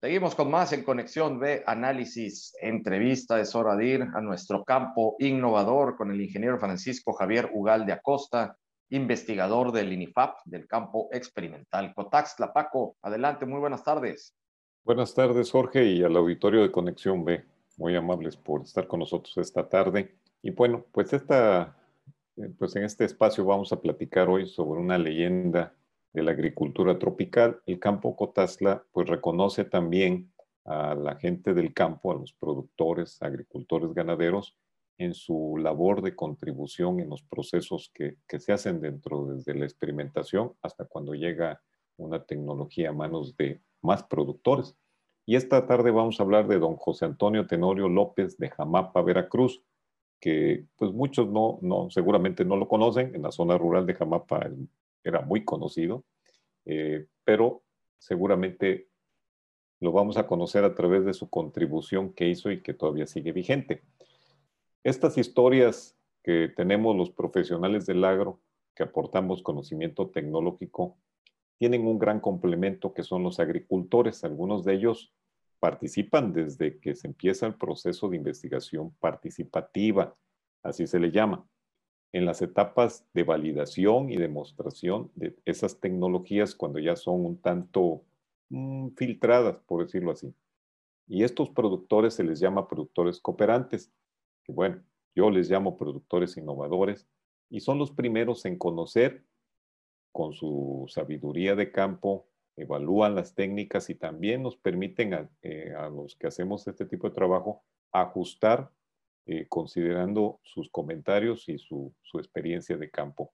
Seguimos con más en Conexión B, análisis, entrevista. Es de a nuestro campo innovador con el ingeniero Francisco Javier Ugal de Acosta, investigador del INIFAP, del campo experimental Cotaxla. Paco, adelante, muy buenas tardes. Buenas tardes, Jorge, y al auditorio de Conexión B. Muy amables por estar con nosotros esta tarde. Y bueno, pues, esta, eh, pues en este espacio vamos a platicar hoy sobre una leyenda de la agricultura tropical, el campo Cotazla pues reconoce también a la gente del campo, a los productores, agricultores, ganaderos, en su labor de contribución en los procesos que, que se hacen dentro desde la experimentación hasta cuando llega una tecnología a manos de más productores. Y esta tarde vamos a hablar de don José Antonio Tenorio López de Jamapa, Veracruz, que pues muchos no, no, seguramente no lo conocen. En la zona rural de Jamapa era muy conocido, eh, pero seguramente lo vamos a conocer a través de su contribución que hizo y que todavía sigue vigente. Estas historias que tenemos los profesionales del agro, que aportamos conocimiento tecnológico, tienen un gran complemento que son los agricultores. Algunos de ellos participan desde que se empieza el proceso de investigación participativa, así se le llama en las etapas de validación y demostración de esas tecnologías cuando ya son un tanto mm, filtradas, por decirlo así. Y estos productores se les llama productores cooperantes, que bueno, yo les llamo productores innovadores, y son los primeros en conocer con su sabiduría de campo, evalúan las técnicas y también nos permiten a, eh, a los que hacemos este tipo de trabajo ajustar eh, considerando sus comentarios y su, experiencia de campo.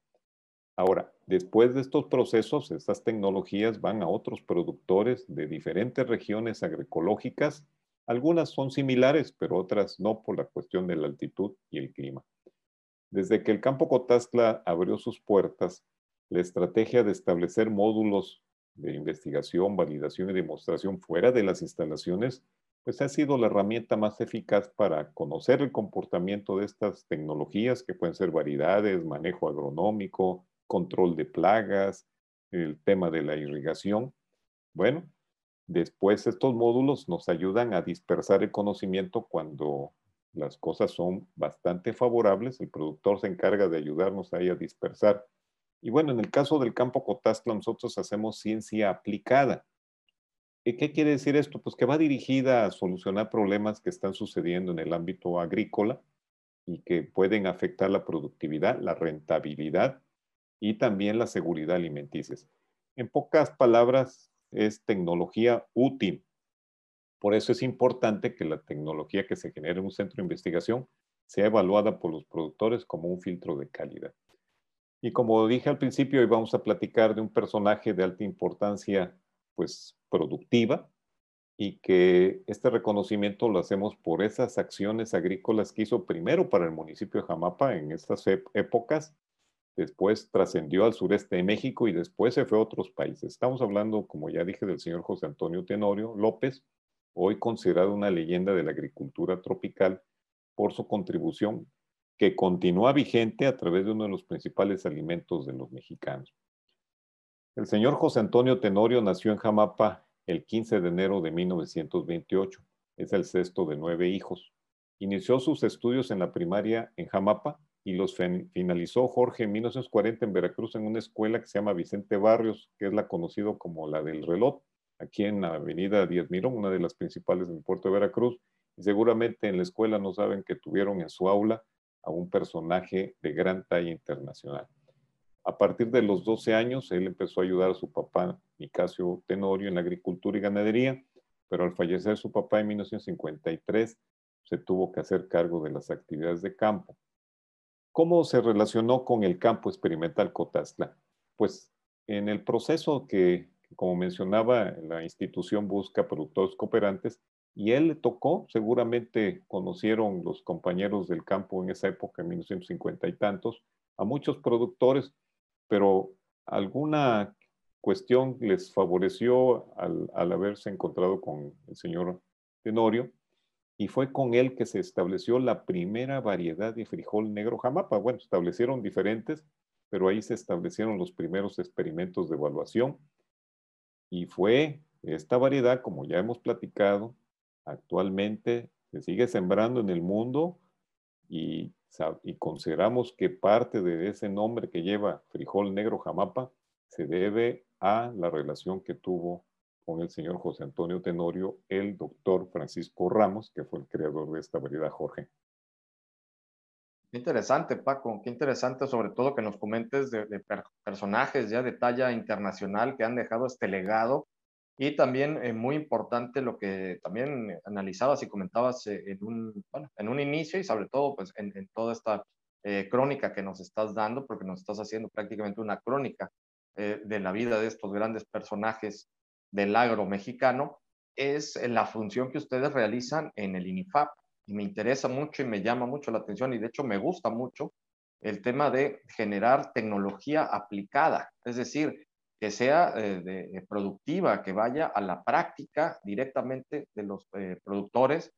Ahora, después de estos procesos, estas tecnologías van a otros productores de diferentes regiones agroecológicas. Algunas son similares, pero otras no por la cuestión de la altitud y el clima. Desde que el campo Cotazla abrió sus puertas, la estrategia de establecer módulos de investigación, validación y demostración fuera de las instalaciones pues ha sido la herramienta más eficaz para conocer el comportamiento de estas tecnologías, que pueden ser variedades, manejo agronómico, control de plagas, el tema de la irrigación. Bueno, después estos módulos nos ayudan a dispersar el conocimiento cuando las cosas son bastante favorables. El productor se encarga de ayudarnos ahí a dispersar. Y bueno, en el caso del campo Cotastla, nosotros hacemos ciencia aplicada. ¿Qué quiere decir esto? Pues que va dirigida a solucionar problemas que están sucediendo en el ámbito agrícola y que pueden afectar la productividad, la rentabilidad y también la seguridad alimenticia. En pocas palabras, es tecnología útil. Por eso es importante que la tecnología que se genere en un centro de investigación sea evaluada por los productores como un filtro de calidad. Y como dije al principio, hoy vamos a platicar de un personaje de alta importancia pues productiva y que este reconocimiento lo hacemos por esas acciones agrícolas que hizo primero para el municipio de Jamapa en estas épocas, después trascendió al sureste de México y después se fue a otros países. Estamos hablando, como ya dije, del señor José Antonio Tenorio López, hoy considerado una leyenda de la agricultura tropical por su contribución que continúa vigente a través de uno de los principales alimentos de los mexicanos. El señor José Antonio Tenorio nació en Jamapa el 15 de enero de 1928. Es el sexto de nueve hijos. Inició sus estudios en la primaria en Jamapa y los finalizó Jorge en 1940 en Veracruz en una escuela que se llama Vicente Barrios, que es la conocida como la del reloj, aquí en la avenida Díaz Mirón, una de las principales del puerto de Veracruz. Y seguramente en la escuela no saben que tuvieron en su aula a un personaje de gran talla internacional. A partir de los 12 años, él empezó a ayudar a su papá, Nicasio Tenorio, en la agricultura y ganadería, pero al fallecer su papá en 1953, se tuvo que hacer cargo de las actividades de campo. ¿Cómo se relacionó con el campo experimental Cotazla? Pues en el proceso que, como mencionaba, la institución busca productores cooperantes y él le tocó, seguramente conocieron los compañeros del campo en esa época, en 1950 y tantos, a muchos productores pero alguna cuestión les favoreció al, haberse encontrado con el señor Tenorio y fue con él que se estableció la primera variedad de frijol negro jamapa. Bueno, establecieron diferentes, pero ahí se establecieron los primeros experimentos de evaluación y fue Esta variedad, como ya hemos platicado, actualmente se sigue sembrando en el mundo y, y consideramos que parte de ese nombre que lleva frijol negro jamapa se debe a la relación que tuvo con el señor José Antonio Tenorio, el doctor Francisco Ramos, que fue el creador de esta variedad, Jorge. Qué interesante, Paco, qué interesante sobre todo que nos comentes de, personajes ya de talla internacional que han dejado este legado y también eh, muy importante lo que también analizabas y comentabas eh, en, un, bueno, en un inicio y sobre todo pues en, toda esta eh, crónica que nos estás dando, porque nos estás haciendo prácticamente una crónica de la vida de estos grandes personajes del agro mexicano, es la función que ustedes realizan en el INIFAP. Y me interesa mucho y me llama mucho la atención y de hecho me gusta mucho el tema de generar tecnología aplicada, es decir, que sea eh, de, productiva, que vaya a la práctica directamente de los eh, productores,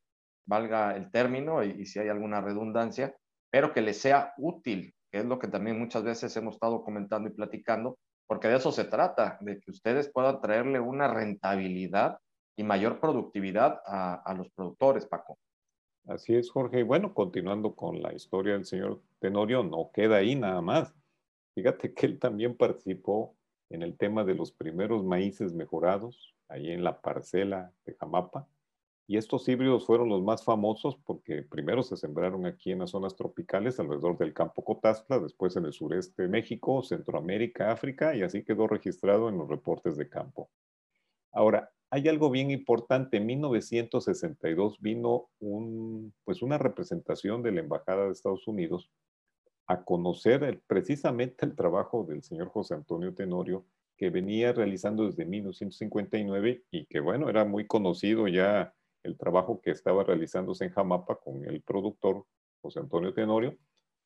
valga el término y, si hay alguna redundancia, pero que les sea útil, que es lo que también muchas veces hemos estado comentando y platicando, porque de eso se trata, de que ustedes puedan traerle una rentabilidad y mayor productividad a, a los productores, Paco. Así es, Jorge. Y bueno, continuando con la historia del señor Tenorio, no queda ahí nada más. Fíjate que él también participó en el tema de los primeros maíces mejorados, ahí en la parcela de Jamapa. Y estos híbridos fueron los más famosos porque primero se sembraron aquí en las zonas tropicales alrededor del campo Cotazla, después en el sureste de México, Centroamérica, África, y así quedó registrado en los reportes de campo. Ahora, hay algo bien importante. En 1962 vino un, pues una representación de la Embajada de Estados Unidos a conocer precisamente el trabajo del señor José Antonio Tenorio, que venía realizando desde 1959 y que, bueno, era muy conocido ya el trabajo que estaba realizándose en Jamapa con el productor José Antonio Tenorio,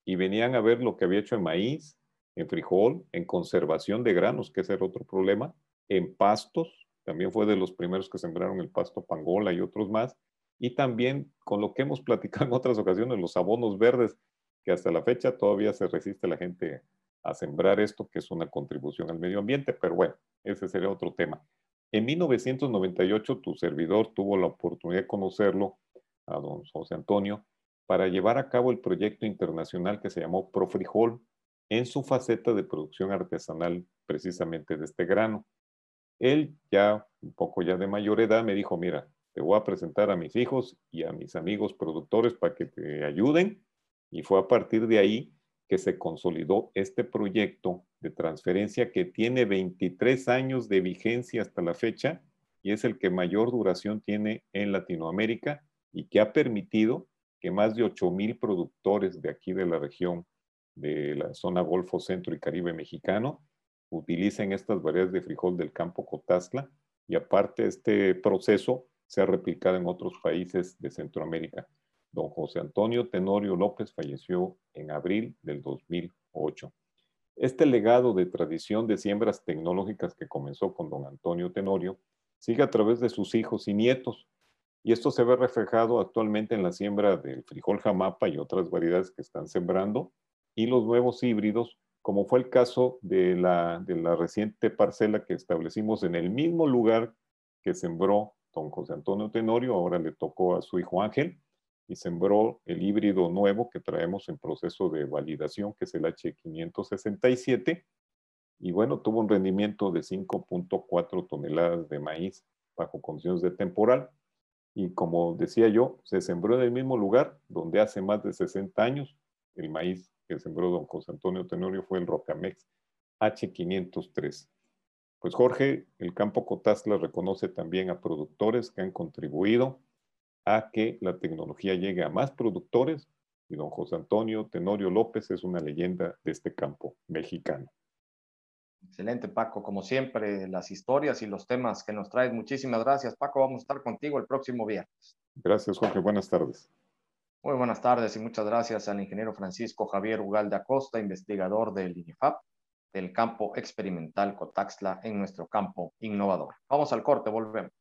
y venían a ver lo que había hecho en maíz, en frijol, en conservación de granos, que ese era otro problema, en pastos, también fue de los primeros que sembraron el pasto pangola y otros más, y también con lo que hemos platicado en otras ocasiones, los abonos verdes, que hasta la fecha todavía se resiste la gente a sembrar esto, que es una contribución al medio ambiente, pero bueno, ese sería otro tema. En 1998 tu servidor tuvo la oportunidad de conocerlo, a don José Antonio, para llevar a cabo el proyecto internacional que se llamó Profrijol en su faceta de producción artesanal precisamente de este grano. Él ya un poco ya de mayor edad me dijo, mira, te voy a presentar a mis hijos y a mis amigos productores para que te ayuden y fue a partir de ahí que se consolidó este proyecto de transferencia que tiene 23 años de vigencia hasta la fecha y es el que mayor duración tiene en Latinoamérica y que ha permitido que más de 8 mil productores de aquí de la región de la zona Golfo Centro y Caribe mexicano utilicen estas variedades de frijol del campo Cotazla y aparte este proceso se ha replicado en otros países de Centroamérica. Don José Antonio Tenorio López falleció en abril del 2008. Este legado de tradición de siembras tecnológicas que comenzó con don Antonio Tenorio sigue a través de sus hijos y nietos, y esto se ve reflejado actualmente en la siembra del frijol jamapa y otras variedades que están sembrando, y los nuevos híbridos, como fue el caso de la, reciente parcela que establecimos en el mismo lugar que sembró don José Antonio Tenorio, ahora le tocó a su hijo Ángel, y sembró el híbrido nuevo que traemos en proceso de validación, que es el H567. Y bueno, tuvo un rendimiento de 5.4 toneladas de maíz bajo condiciones de temporal. Y como decía yo, se sembró en el mismo lugar donde hace más de 60 años el maíz que sembró don José Antonio Tenorio fue el Rocamex H503. Pues Jorge, el campo Cotazla reconoce también a productores que han contribuido a que la tecnología llegue a más productores y don José Antonio Tenorio López es una leyenda de este campo mexicano. Excelente, Paco. Como siempre, las historias y los temas que nos traes. Muchísimas gracias, Paco. Vamos a estar contigo el próximo viernes. Gracias, Jorge. Buenas tardes. Muy buenas tardes y muchas gracias al ingeniero Francisco Javier Ugalde Acosta, investigador del INIFAP, del campo experimental Cotaxla en nuestro campo innovador. Vamos al corte, volvemos.